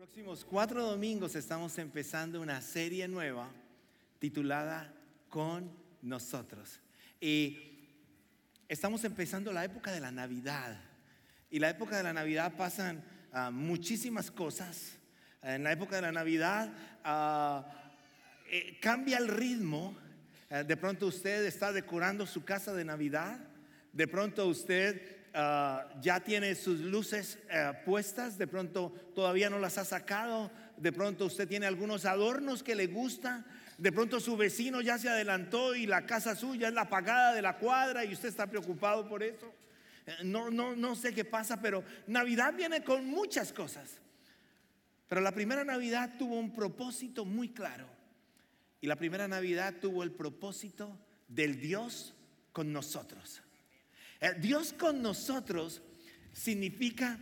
próximos cuatro domingos estamos empezando una serie nueva titulada Con nosotros. Y estamos empezando la época de la Navidad. Y la época de la Navidad pasan ah, muchísimas cosas. En la época de la Navidad ah, eh, cambia el ritmo. Eh, de pronto usted está decorando su casa de Navidad. De pronto usted Ah, ya tiene sus luces eh, puestas, de pronto todavía no las ha sacado, de pronto usted tiene algunos adornos que le gustan, de pronto su vecino ya se adelantó y la casa suya es la pagada de la cuadra y usted está preocupado por eso. Eh, no, no, no sé qué pasa, pero Navidad viene con muchas cosas. Pero la primera Navidad tuvo un propósito muy claro. Y la primera Navidad tuvo el propósito del Dios con nosotros. Eh, Dios con nosotros significa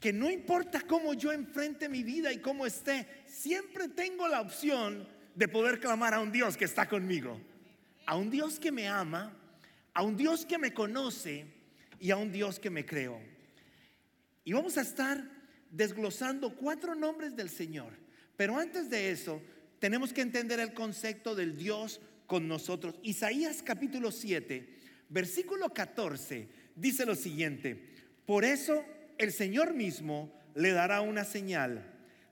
que no importa cómo yo enfrente mi vida y cómo esté, siempre tengo la opción de poder clamar a un Dios que está conmigo, a un Dios que me ama, a un Dios que me conoce y a un Dios que me creó. Y vamos a estar desglosando cuatro nombres del Señor. Pero antes de eso, tenemos que entender el concepto del Dios con nosotros. Isaías capítulo 7 versículo 14 dice lo siguiente, por eso el Señor mismo le dará una señal.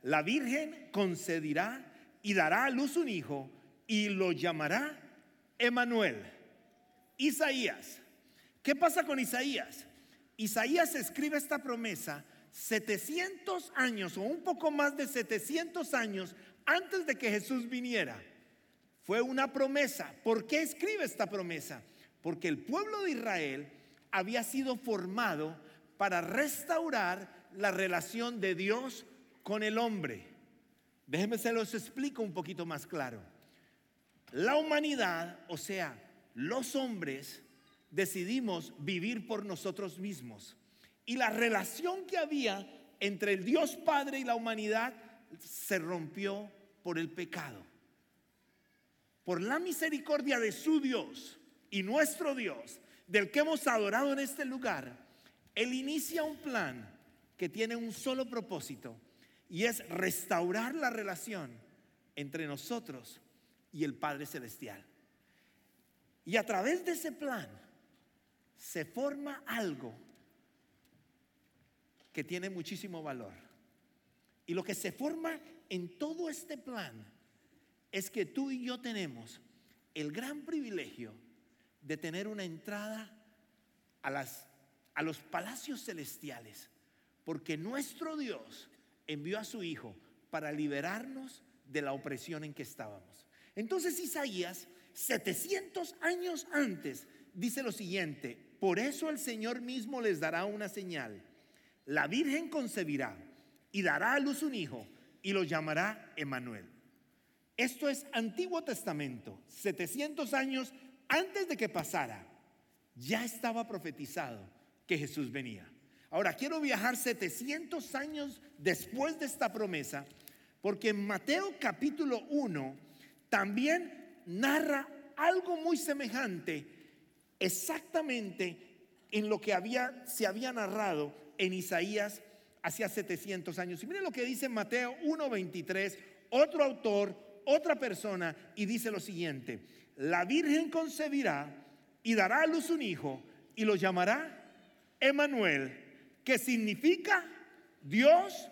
La Virgen concederá y dará a luz un hijo y lo llamará Emanuel. Isaías. ¿Qué pasa con Isaías? Isaías escribe esta promesa 700 años o un poco más de 700 años antes de que Jesús viniera. Fue una promesa. ¿Por qué escribe esta promesa? Porque el pueblo de Israel había sido formado para restaurar la relación de Dios con el hombre. Déjenme se los explico un poquito más claro. La humanidad, o sea, los hombres, decidimos vivir por nosotros mismos. Y la relación que había entre el Dios Padre y la humanidad se rompió por el pecado. Por la misericordia de su Dios, y nuestro Dios, del que hemos adorado en este lugar, Él inicia un plan que tiene un solo propósito y es restaurar la relación entre nosotros y el Padre Celestial. Y a través de ese plan se forma algo que tiene muchísimo valor. Y lo que se forma en todo este plan es que tú y yo tenemos el gran privilegio de tener una entrada a, las, a los palacios celestiales, porque nuestro Dios envió a su Hijo para liberarnos de la opresión en que estábamos. Entonces Isaías, 700 años antes, dice lo siguiente, por eso el Señor mismo les dará una señal. La Virgen concebirá y dará a luz un hijo y lo llamará Emanuel. Esto es Antiguo Testamento, 700 años antes de que pasara, ya estaba profetizado que Jesús venía. Ahora, quiero viajar 700 años después de esta promesa, porque en Mateo capítulo 1 también narra algo muy semejante, exactamente en lo que se había narrado en Isaías hacía 700 años. Y miren lo que dice Mateo 1.23, otro autor, otra persona, y dice lo siguiente la Virgen concebirá y dará a luz un hijo y lo llamará Emanuel, que significa Dios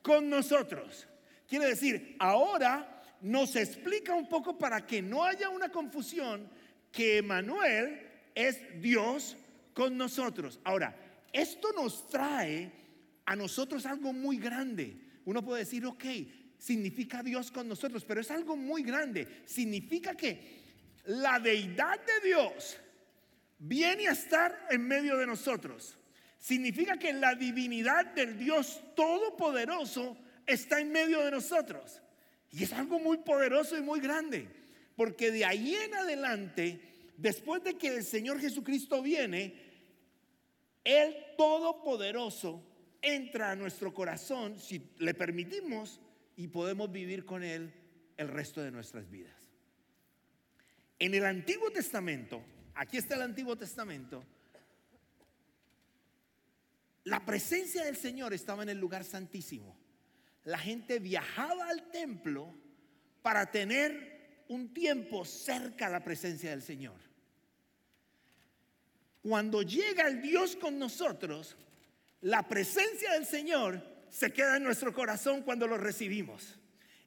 con nosotros. Quiere decir, ahora nos explica un poco para que no haya una confusión que Emanuel es Dios con nosotros. Ahora, esto nos trae a nosotros algo muy grande. Uno puede decir, ok, significa Dios con nosotros, pero es algo muy grande. Significa que la deidad de Dios viene a estar en medio de nosotros. Significa que la divinidad del Dios Todopoderoso está en medio de nosotros. Y es algo muy poderoso y muy grande. Porque de ahí en adelante, después de que el Señor Jesucristo viene, el Todopoderoso entra a nuestro corazón si le permitimos y podemos vivir con Él el resto de nuestras vidas. En el Antiguo Testamento, aquí está el Antiguo Testamento, la presencia del Señor estaba en el lugar santísimo. la gente viajaba al templo para tener un tiempo cerca a la presencia del Señor. Cuando llega el Dios con nosotros, la presencia del Señor se queda en nuestro corazón cuando lo recibimos.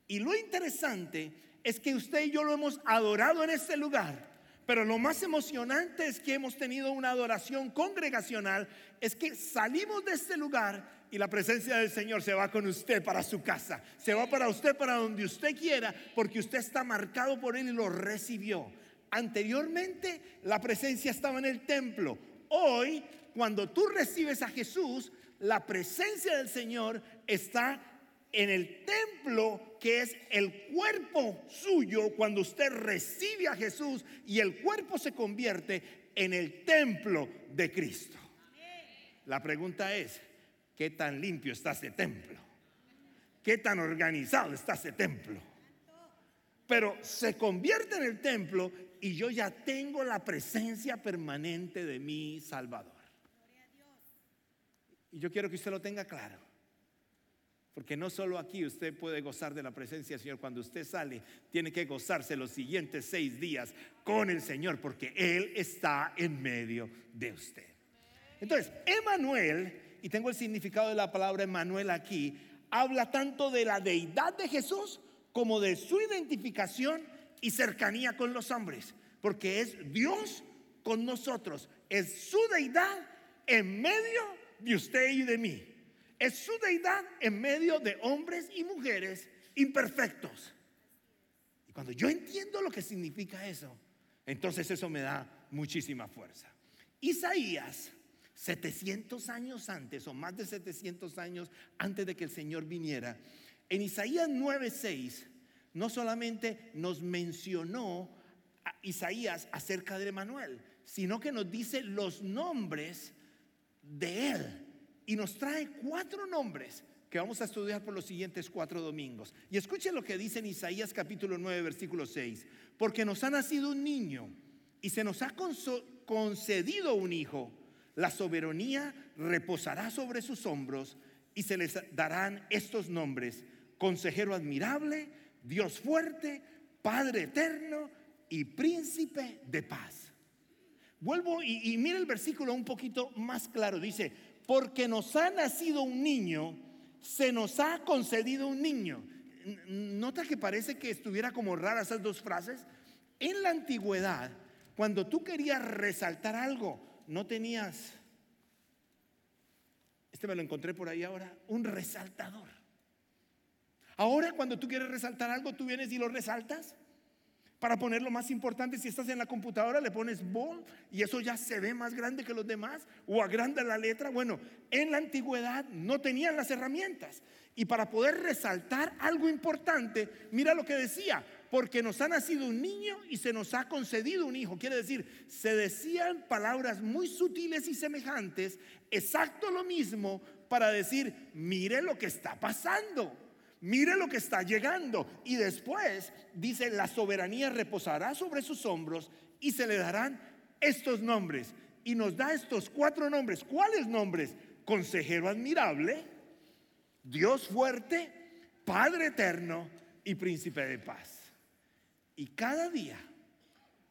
Y lo interesante es que usted y yo lo hemos adorado en este lugar. Pero lo más emocionante es que hemos tenido una adoración congregacional, es que salimos de este lugar y la presencia del Señor se va con usted para su casa, se va para usted para donde usted quiera, porque usted está marcado por Él y lo recibió. Anteriormente la presencia estaba en el templo. Hoy, cuando tú recibes a Jesús, la presencia del Señor está en el templo que es el cuerpo suyo cuando usted recibe a Jesús y el cuerpo se convierte en el templo de Cristo. La pregunta es, ¿qué tan limpio está ese templo? ¿Qué tan organizado está ese templo? Pero se convierte en el templo y yo ya tengo la presencia permanente de mi Salvador. Y yo quiero que usted lo tenga claro. Porque no solo aquí usted puede gozar de la presencia del Señor, cuando usted sale, tiene que gozarse los siguientes seis días con el Señor, porque Él está en medio de usted. Entonces, Emanuel, y tengo el significado de la palabra Emanuel aquí, habla tanto de la deidad de Jesús como de su identificación y cercanía con los hombres, porque es Dios con nosotros, es su deidad en medio de usted y de mí. Es su deidad en medio de hombres y mujeres imperfectos. Y cuando yo entiendo lo que significa eso, entonces eso me da muchísima fuerza. Isaías, 700 años antes, o más de 700 años antes de que el Señor viniera, en Isaías 9:6, no solamente nos mencionó a Isaías acerca de Emanuel, sino que nos dice los nombres de él y nos trae cuatro nombres que vamos a estudiar por los siguientes cuatro domingos. Y escuchen lo que dice en Isaías capítulo 9, versículo 6. Porque nos ha nacido un niño y se nos ha concedido un hijo. La soberanía reposará sobre sus hombros y se les darán estos nombres. Consejero admirable, Dios fuerte, Padre eterno y príncipe de paz. Vuelvo y, y mira el versículo un poquito más claro. Dice, porque nos ha nacido un niño, se nos ha concedido un niño. Nota que parece que estuviera como rara esas dos frases. En la antigüedad, cuando tú querías resaltar algo, no tenías, este me lo encontré por ahí ahora, un resaltador. Ahora cuando tú quieres resaltar algo, tú vienes y lo resaltas. Para ponerlo más importante, si estás en la computadora, le pones bold y eso ya se ve más grande que los demás o agranda la letra. Bueno, en la antigüedad no tenían las herramientas. Y para poder resaltar algo importante, mira lo que decía, porque nos ha nacido un niño y se nos ha concedido un hijo. Quiere decir, se decían palabras muy sutiles y semejantes, exacto lo mismo para decir, mire lo que está pasando. Mire lo que está llegando. Y después dice, la soberanía reposará sobre sus hombros y se le darán estos nombres. Y nos da estos cuatro nombres. ¿Cuáles nombres? Consejero admirable, Dios fuerte, Padre eterno y príncipe de paz. Y cada día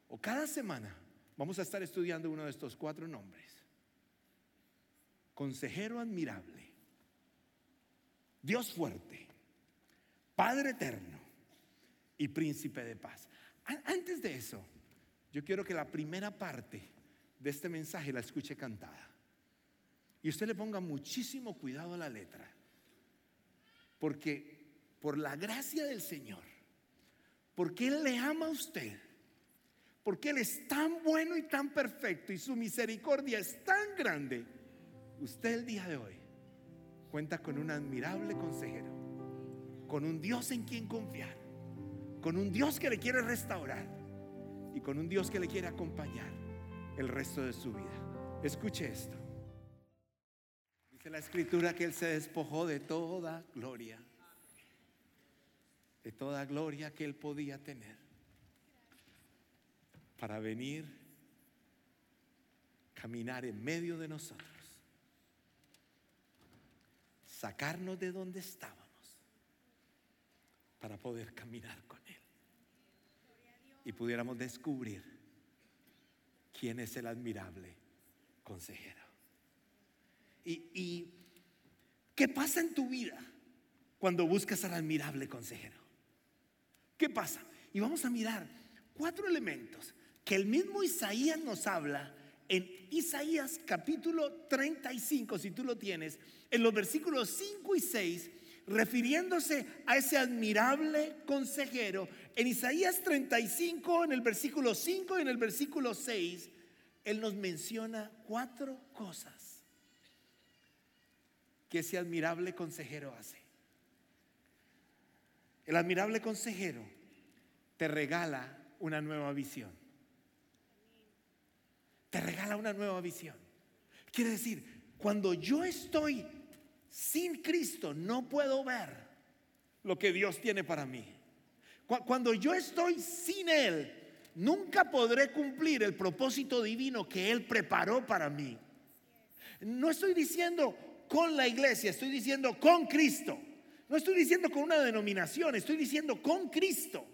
o cada semana vamos a estar estudiando uno de estos cuatro nombres. Consejero admirable, Dios fuerte, Padre eterno y príncipe de paz. Antes de eso, yo quiero que la primera parte de este mensaje la escuche cantada. Y usted le ponga muchísimo cuidado a la letra. Porque por la gracia del Señor, porque Él le ama a usted, porque Él es tan bueno y tan perfecto y su misericordia es tan grande, usted el día de hoy cuenta con un admirable consejero con un Dios en quien confiar, con un Dios que le quiere restaurar y con un Dios que le quiere acompañar el resto de su vida. Escuche esto. Dice la escritura que Él se despojó de toda gloria, de toda gloria que Él podía tener, para venir, caminar en medio de nosotros, sacarnos de donde estábamos poder caminar con Él. Y pudiéramos descubrir quién es el admirable consejero. Y, y ¿qué pasa en tu vida cuando buscas al admirable consejero? ¿Qué pasa? Y vamos a mirar cuatro elementos que el mismo Isaías nos habla en Isaías capítulo 35, si tú lo tienes, en los versículos 5 y 6, refiriéndose a ese admirable consejero, en Isaías 35, en el versículo 5 y en el versículo 6, él nos menciona cuatro cosas que ese admirable consejero hace. El admirable consejero te regala una nueva visión. Te regala una nueva visión. Quiere decir, cuando yo estoy sin Cristo, no puedo ver lo que Dios tiene para mí. Cuando yo estoy sin Él, nunca podré cumplir el propósito divino que Él preparó para mí. No estoy diciendo con la iglesia, estoy diciendo con Cristo. No estoy diciendo con una denominación, estoy diciendo con Cristo.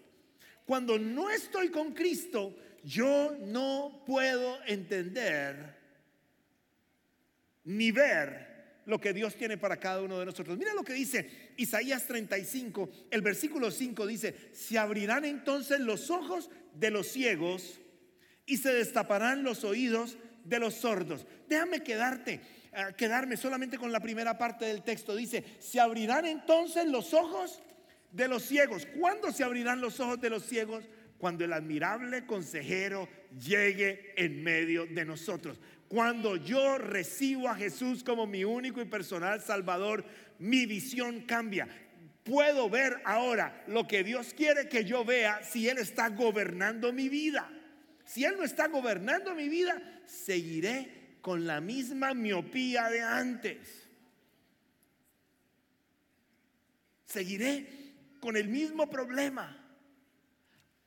Cuando no estoy con Cristo, yo no puedo entender ni ver lo que Dios tiene para cada uno de nosotros. Mira lo que dice Isaías 35, el versículo 5 dice, se abrirán entonces los ojos de los ciegos y se destaparán los oídos de los sordos. Déjame quedarte, eh, quedarme solamente con la primera parte del texto. Dice, se abrirán entonces los ojos de los ciegos. ¿Cuándo se abrirán los ojos de los ciegos? Cuando el admirable consejero llegue en medio de nosotros. Cuando yo recibo a Jesús como mi único y personal Salvador, mi visión cambia. Puedo ver ahora lo que Dios quiere que yo vea si Él está gobernando mi vida. Si Él no está gobernando mi vida, seguiré con la misma miopía de antes. Seguiré con el mismo problema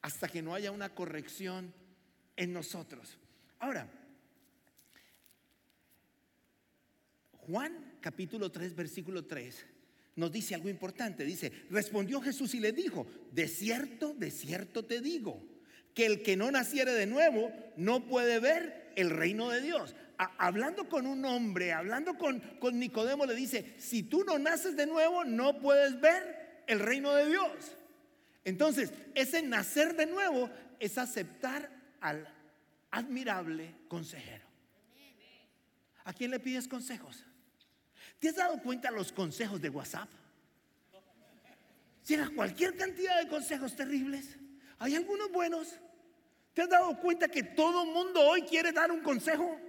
hasta que no haya una corrección en nosotros. Ahora, Juan capítulo 3, versículo 3 nos dice algo importante. Dice, respondió Jesús y le dijo, de cierto, de cierto te digo, que el que no naciere de nuevo no puede ver el reino de Dios. hablando con un hombre, hablando con, con Nicodemo, le dice, si tú no naces de nuevo, no puedes ver el reino de Dios. Entonces, ese nacer de nuevo es aceptar al admirable consejero. ¿A quién le pides consejos? ¿Te has dado cuenta los consejos de WhatsApp? Llega cualquier cantidad de consejos terribles. Hay algunos buenos. ¿Te has dado cuenta que todo mundo hoy quiere dar un consejo?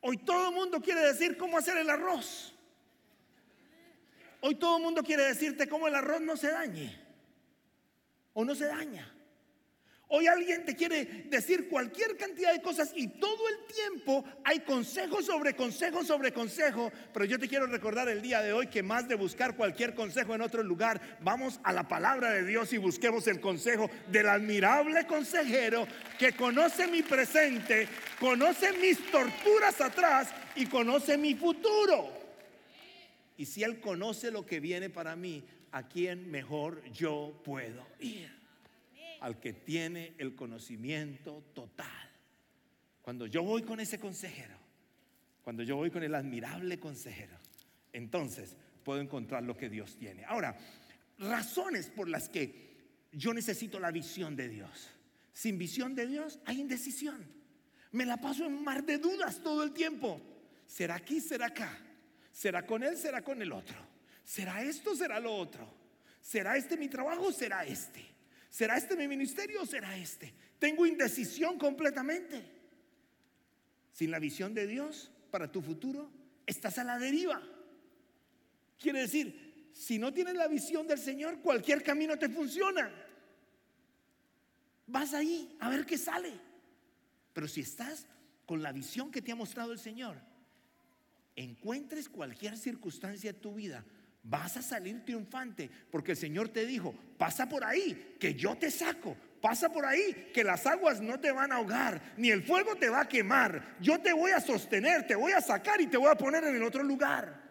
Hoy todo el mundo quiere decir cómo hacer el arroz. Hoy todo el mundo quiere decirte cómo el arroz no se dañe o no se daña. Hoy alguien te quiere decir cualquier cantidad de cosas y todo el tiempo hay consejo sobre consejo sobre consejo. Pero yo te quiero recordar el día de hoy que más de buscar cualquier consejo en otro lugar, vamos a la palabra de Dios y busquemos el consejo del admirable consejero que conoce mi presente, conoce mis torturas atrás y conoce mi futuro. Y si Él conoce lo que viene para mí, ¿a quién mejor yo puedo ir? Al que tiene el conocimiento total. Cuando yo voy con ese consejero, cuando yo voy con el admirable consejero, entonces puedo encontrar lo que Dios tiene. Ahora, razones por las que yo necesito la visión de Dios. Sin visión de Dios hay indecisión. Me la paso en mar de dudas todo el tiempo. ¿Será aquí? ¿Será acá? ¿Será con él? ¿Será con el otro? ¿Será esto? ¿Será lo otro? ¿Será este mi trabajo? ¿Será este? ¿Será este mi ministerio o será este? Tengo indecisión completamente. Sin la visión de Dios para tu futuro, estás a la deriva. Quiere decir, si no tienes la visión del Señor, cualquier camino te funciona. Vas ahí a ver qué sale. Pero si estás con la visión que te ha mostrado el Señor, encuentres cualquier circunstancia en tu vida, vas a salir triunfante, porque el Señor te dijo, pasa por ahí, que yo te saco, pasa por ahí, que las aguas no te van a ahogar, ni el fuego te va a quemar, yo te voy a sostener, te voy a sacar y te voy a poner en el otro lugar.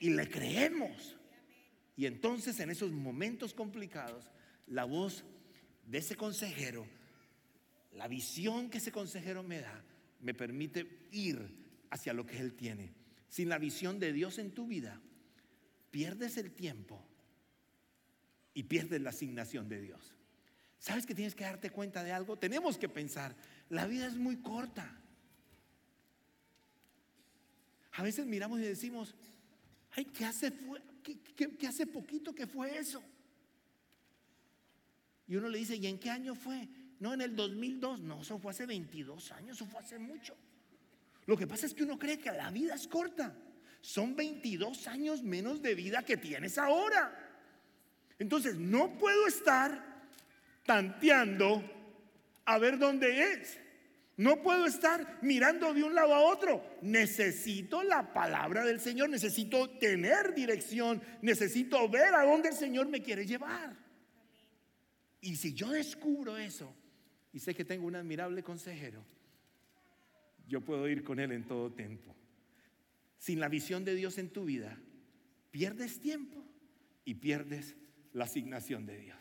Y le creemos. Y entonces en esos momentos complicados, la voz de ese consejero, la visión que ese consejero me da, me permite ir hacia lo que Él tiene. Sin la visión de Dios en tu vida, pierdes el tiempo y pierdes la asignación de Dios. ¿Sabes que tienes que darte cuenta de algo? Tenemos que pensar, la vida es muy corta. A veces miramos y decimos, ay, ¿qué hace, qué, hace poquito que fue eso? Y uno le dice, ¿y en qué año fue? No, en el 2002. No, eso fue hace 22 años, eso fue hace mucho. Lo que pasa es que uno cree que la vida es corta. Son 22 años menos de vida que tienes ahora. Entonces, no puedo estar tanteando a ver dónde es. No puedo estar mirando de un lado a otro. Necesito la palabra del Señor, necesito tener dirección, necesito ver a dónde el Señor me quiere llevar. Y si yo descubro eso y sé que tengo un admirable consejero, yo puedo ir con Él en todo tiempo. Sin la visión de Dios en tu vida, pierdes tiempo y pierdes la asignación de Dios.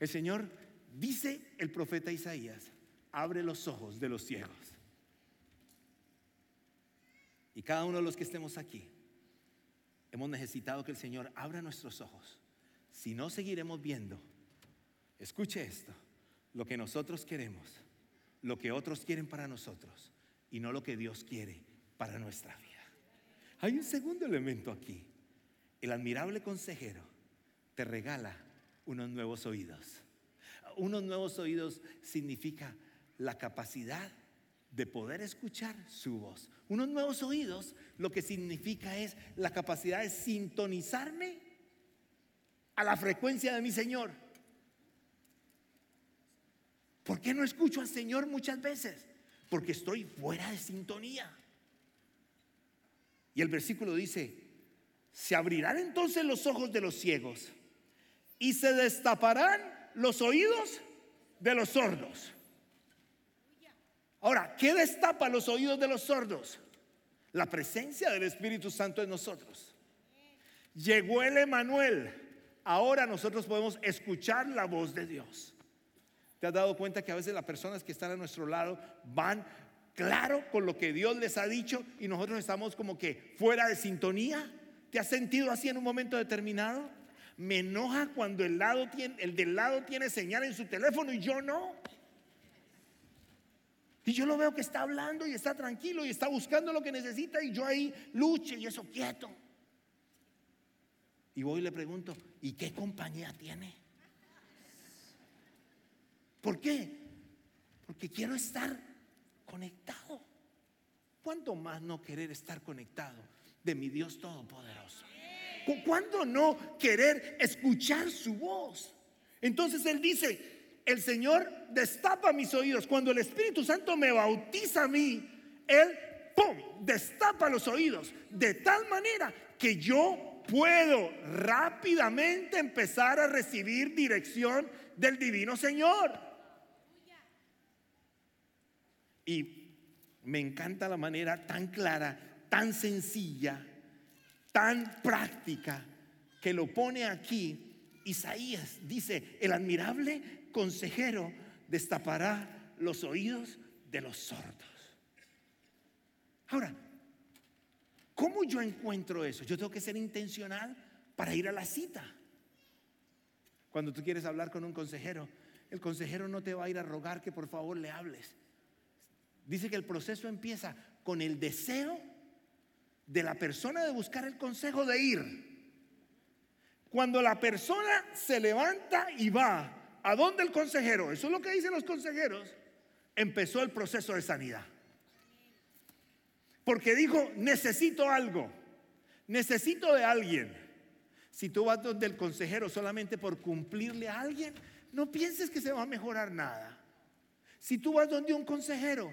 El Señor dice el profeta Isaías, abre los ojos de los ciegos. Y cada uno de los que estemos aquí, hemos necesitado que el Señor abra nuestros ojos. Si no, seguiremos viendo. Escuche esto, lo que nosotros queremos, lo que otros quieren para nosotros y no lo que Dios quiere para nuestra vida. Hay un segundo elemento aquí. El admirable consejero te regala unos nuevos oídos. Unos nuevos oídos significa la capacidad de poder escuchar su voz. Unos nuevos oídos lo que significa es la capacidad de sintonizarme a la frecuencia de mi Señor. ¿Por qué no escucho al Señor muchas veces? Porque estoy fuera de sintonía. Y el versículo dice, se abrirán entonces los ojos de los ciegos y se destaparán los oídos de los sordos. Ahora, ¿qué destapa los oídos de los sordos? La presencia del Espíritu Santo en nosotros. Llegó el Emanuel. Ahora nosotros podemos escuchar la voz de Dios. ¿Te has dado cuenta que a veces las personas que están a nuestro lado van claro con lo que Dios les ha dicho y nosotros estamos como que fuera de sintonía? ¿Te has sentido así en un momento determinado? Me enoja cuando el, lado el del lado tiene señal en su teléfono y yo no. Y yo lo veo que está hablando y está tranquilo y está buscando lo que necesita y yo ahí luche y eso quieto. Y voy y le pregunto, ¿y qué compañía tiene? ¿Por qué? Porque quiero estar conectado. ¿Cuánto más no querer estar conectado de mi Dios Todopoderoso? ¿Cuánto no querer escuchar su voz? Entonces Él dice, el Señor destapa mis oídos. Cuando el Espíritu Santo me bautiza a mí, Él, ¡pum!, destapa los oídos. De tal manera que yo puedo rápidamente empezar a recibir dirección del Divino Señor. Y me encanta la manera tan clara, tan sencilla, tan práctica que lo pone aquí. Isaías dice, el admirable consejero destapará los oídos de los sordos. Ahora, ¿cómo yo encuentro eso? Yo tengo que ser intencional para ir a la cita. Cuando tú quieres hablar con un consejero, el consejero no te va a ir a rogar que por favor le hables. Dice que el proceso empieza con el deseo de la persona de buscar el consejo de ir. Cuando la persona se levanta y va ¿A dónde el consejero? Eso es lo que dicen los consejeros. Empezó el proceso de sanidad. Porque dijo, necesito algo. Necesito de alguien. Si tú vas donde el consejero solamente por cumplirle a alguien, no pienses que se va a mejorar nada. Si tú vas donde un consejero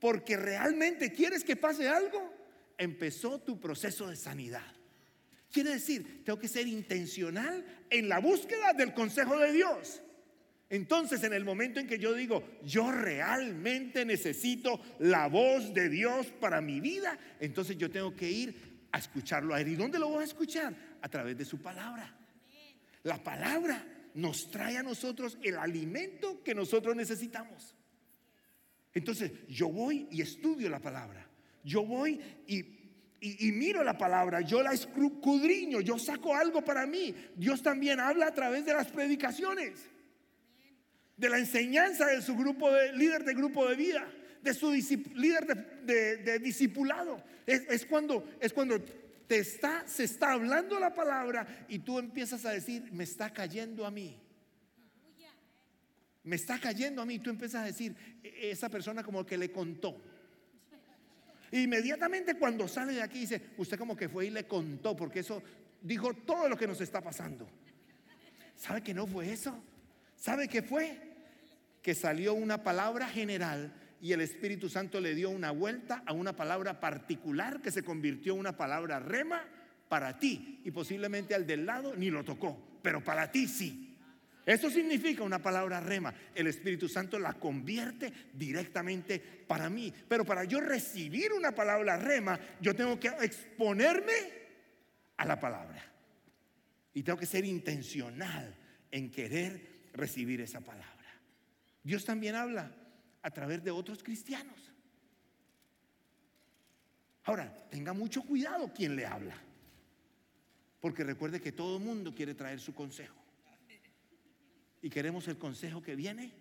porque realmente quieres que pase algo, empezó tu proceso de sanidad. Quiere decir, tengo que ser intencional en la búsqueda del consejo de Dios. Entonces, en el momento en que yo digo, yo realmente necesito la voz de Dios para mi vida, entonces yo tengo que ir a escucharlo a Él. ¿Y dónde lo voy a escuchar? A través de su palabra. La palabra nos trae a nosotros el alimento que nosotros necesitamos. Entonces, yo voy y estudio la palabra. Yo voy y miro la palabra, yo la escudriño, yo saco algo para mí. Dios también habla a través de las predicaciones, de la enseñanza de su grupo de líder de grupo de vida, de su líder de, discipulado. Es, cuando, es cuando te está, se está hablando la palabra y tú empiezas a decir, me está cayendo a mí. Me está cayendo a mí. Tú empiezas a decir, e, esa persona como que le contó. Inmediatamente cuando sale de aquí dice, usted como que fue y le contó, porque eso dijo todo lo que nos está pasando. ¿Sabe que no fue eso? ¿Sabe qué fue? Que salió una palabra general y el Espíritu Santo le dio una vuelta a una palabra particular que se convirtió en una palabra rema para ti y posiblemente al del lado ni lo tocó, pero para ti sí. Eso significa una palabra rema. El Espíritu Santo la convierte directamente para mí. Pero para yo recibir una palabra rema, yo tengo que exponerme a la palabra. Y tengo que ser intencional en querer recibir esa palabra. Dios también habla a través de otros cristianos. Ahora, tenga mucho cuidado quien le habla. Porque recuerde que todo el mundo quiere traer su consejo. Y queremos el consejo que viene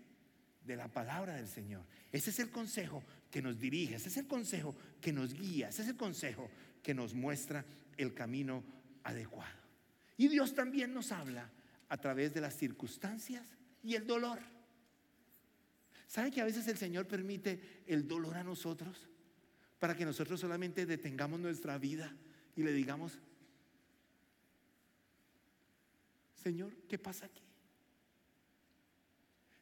de la palabra del Señor. Ese es el consejo que nos dirige, ese es el consejo que nos guía, ese es el consejo que nos muestra el camino adecuado. Y Dios también nos habla a través de las circunstancias y el dolor. ¿Sabe que a veces el Señor permite el dolor a nosotros para que nosotros solamente detengamos nuestra vida y le digamos, Señor, ¿qué pasa aquí?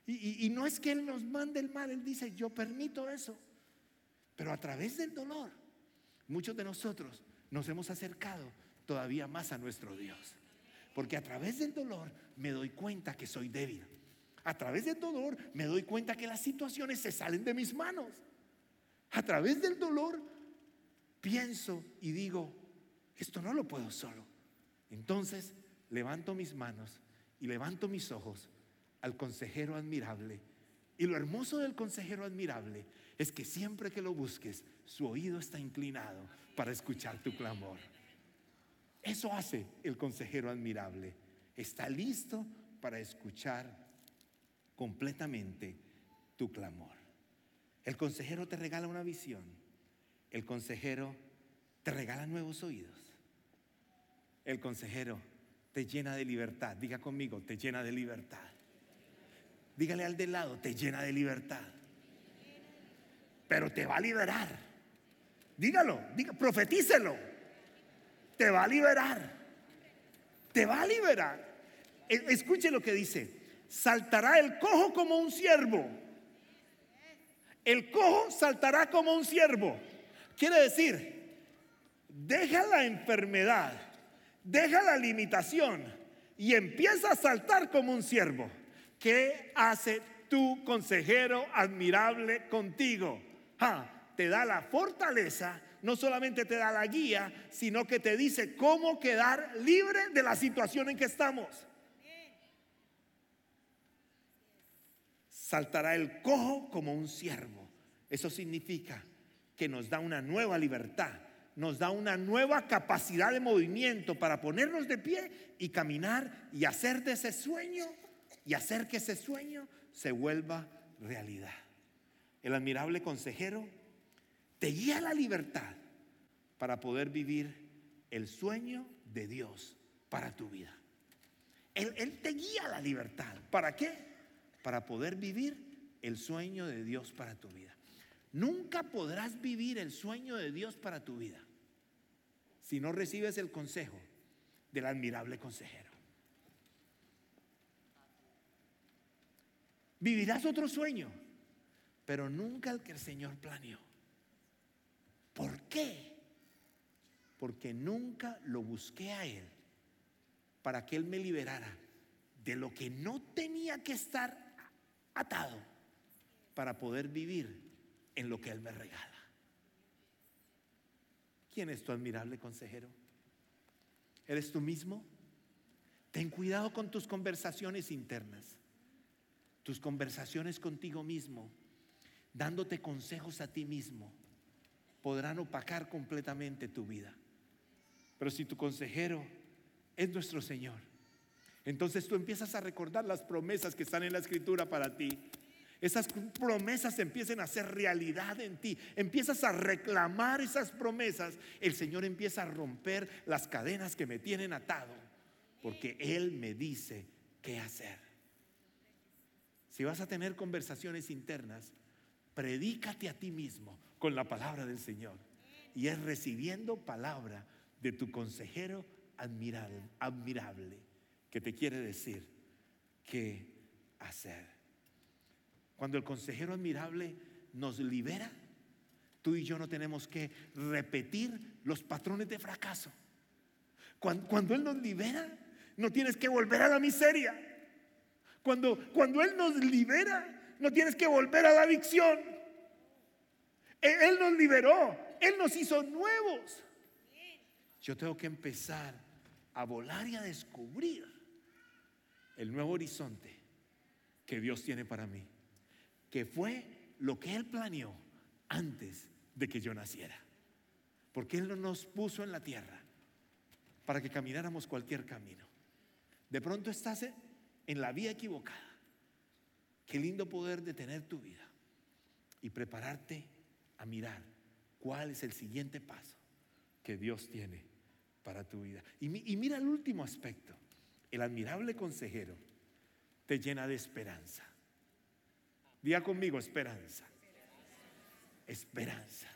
Y, no es que Él nos mande el mal, Él dice, yo permito eso. Pero a través del dolor, muchos de nosotros nos hemos acercado todavía más a nuestro Dios. Porque a través del dolor me doy cuenta que soy débil. A través del dolor me doy cuenta que las situaciones se salen de mis manos. A través del dolor pienso y digo, esto no lo puedo solo. Entonces levanto mis manos y levanto mis ojos al consejero admirable. Y lo hermoso del consejero admirable es que siempre que lo busques, su oído está inclinado para escuchar tu clamor. Eso hace el consejero admirable. Está listo para escuchar completamente tu clamor. El consejero te regala una visión. El consejero te regala nuevos oídos. El consejero te llena de libertad. Diga conmigo, te llena de libertad. Dígale al de lado, te llena de libertad. Pero te va a liberar. Dígalo, diga, profetícelo. Te va a liberar. Te va a liberar. E, escuche lo que dice. Saltará el cojo como un ciervo. El cojo saltará como un ciervo. Quiere decir, deja la enfermedad, deja la limitación y empieza a saltar como un ciervo. ¿Qué hace tu consejero admirable contigo? te da la fortaleza, no solamente te da la guía, sino que te dice cómo quedar libre de la situación en que estamos. Saltará el cojo como un ciervo. Eso significa que nos da una nueva libertad, nos da una nueva capacidad de movimiento para ponernos de pie y caminar y hacer de ese sueño y hacer que ese sueño se vuelva realidad. El admirable consejero te guía la libertad para poder vivir el sueño de Dios para tu vida. Él, te guía la libertad. ¿Para qué? Para poder vivir el sueño de Dios para tu vida. Nunca podrás vivir el sueño de Dios para tu vida si no recibes el consejo del admirable consejero. Vivirás otro sueño, pero nunca el que el Señor planeó. ¿Por qué? Porque nunca lo busqué a Él para que Él me liberara de lo que no tenía que estar atado para poder vivir en lo que Él me regala. ¿Quién es tu admirable consejero? ¿Eres tú mismo? Ten cuidado con tus conversaciones internas, tus conversaciones contigo mismo, dándote consejos a ti mismo, podrán opacar completamente tu vida. Pero si tu consejero es nuestro Señor, entonces tú empiezas a recordar las promesas que están en la escritura para ti. Esas promesas empiezan a ser realidad en ti. Empiezas a reclamar esas promesas. El Señor empieza a romper las cadenas que me tienen atado. Porque Él me dice qué hacer. Si vas a tener conversaciones internas, predícate a ti mismo con la palabra del Señor. Y es recibiendo palabra de tu consejero admirable, que te quiere decir qué hacer. Cuando el consejero admirable nos libera, tú y yo no tenemos que repetir los patrones de fracaso. Cuando, Él nos libera, no tienes que volver a la miseria. Cuando, cuando Él nos libera, no tienes que volver a la adicción. E, Él nos liberó, Él nos hizo nuevos. Yo tengo que empezar a volar y a descubrir el nuevo horizonte que Dios tiene para mí que fue lo que Él planeó antes de que yo naciera. Porque Él no nos puso en la tierra para que camináramos cualquier camino. De pronto estás en la vía equivocada. Qué lindo poder detener tu vida y prepararte a mirar cuál es el siguiente paso que Dios tiene para tu vida. Y, y mira el último aspecto. El admirable consejero te llena de esperanza. Diga conmigo, esperanza. Esperanza.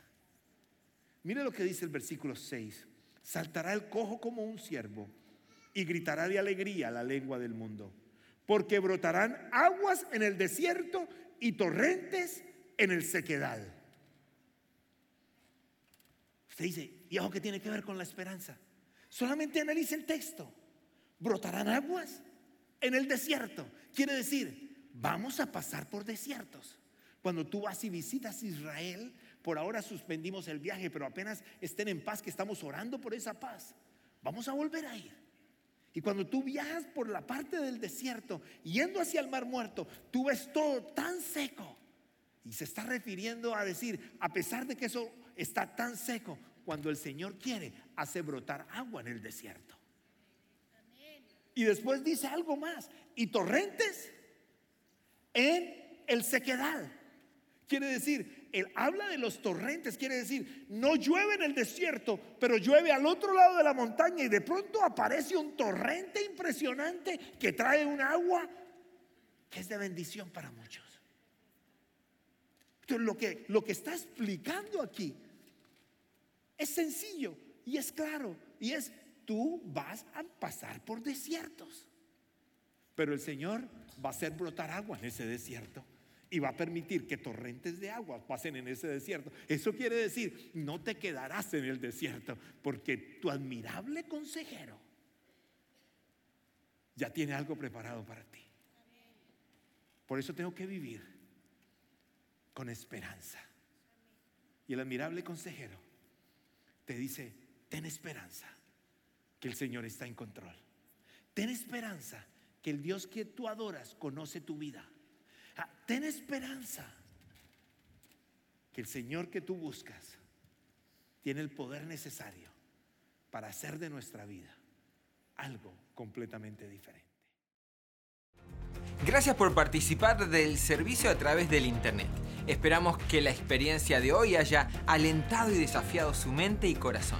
Mire lo que dice el versículo 6. Saltará el cojo como un ciervo y gritará de alegría la lengua del mundo. Porque brotarán aguas en el desierto y torrentes en el sequedal. Usted dice, ¿y algo que tiene que ver con la esperanza? Solamente analice el texto. Brotarán aguas en el desierto. Quiere decir, vamos a pasar por desiertos. Cuando tú vas y visitas Israel, por ahora suspendimos el viaje, pero apenas estén en paz, que estamos orando por esa paz, vamos a volver a ir. Y cuando tú viajas por la parte del desierto, yendo hacia el mar muerto, tú ves todo tan seco. Y se está refiriendo a decir, a pesar de que eso está tan seco, cuando el Señor quiere, hace brotar agua en el desierto. Y después dice algo más, y torrentes en el sequedal. Quiere decir, él habla de los torrentes, quiere decir, no llueve en el desierto, pero llueve al otro lado de la montaña y de pronto aparece un torrente impresionante que trae un agua que es de bendición para muchos. Entonces, lo que, lo que está explicando aquí es sencillo y es claro, y es, tú vas a pasar por desiertos. Pero el Señor va a hacer brotar agua en ese desierto y va a permitir que torrentes de agua pasen en ese desierto. Eso quiere decir, no te quedarás en el desierto, porque tu admirable consejero ya tiene algo preparado para ti. Por eso tengo que vivir con esperanza. Y el admirable consejero te dice, ten esperanza, que el Señor está en control. Ten esperanza que el Dios que tú adoras conoce tu vida. Ah, ten esperanza que el Señor que tú buscas tiene el poder necesario para hacer de nuestra vida algo completamente diferente. Gracias por participar del servicio a través del Internet. Esperamos que la experiencia de hoy haya alentado y desafiado su mente y corazón.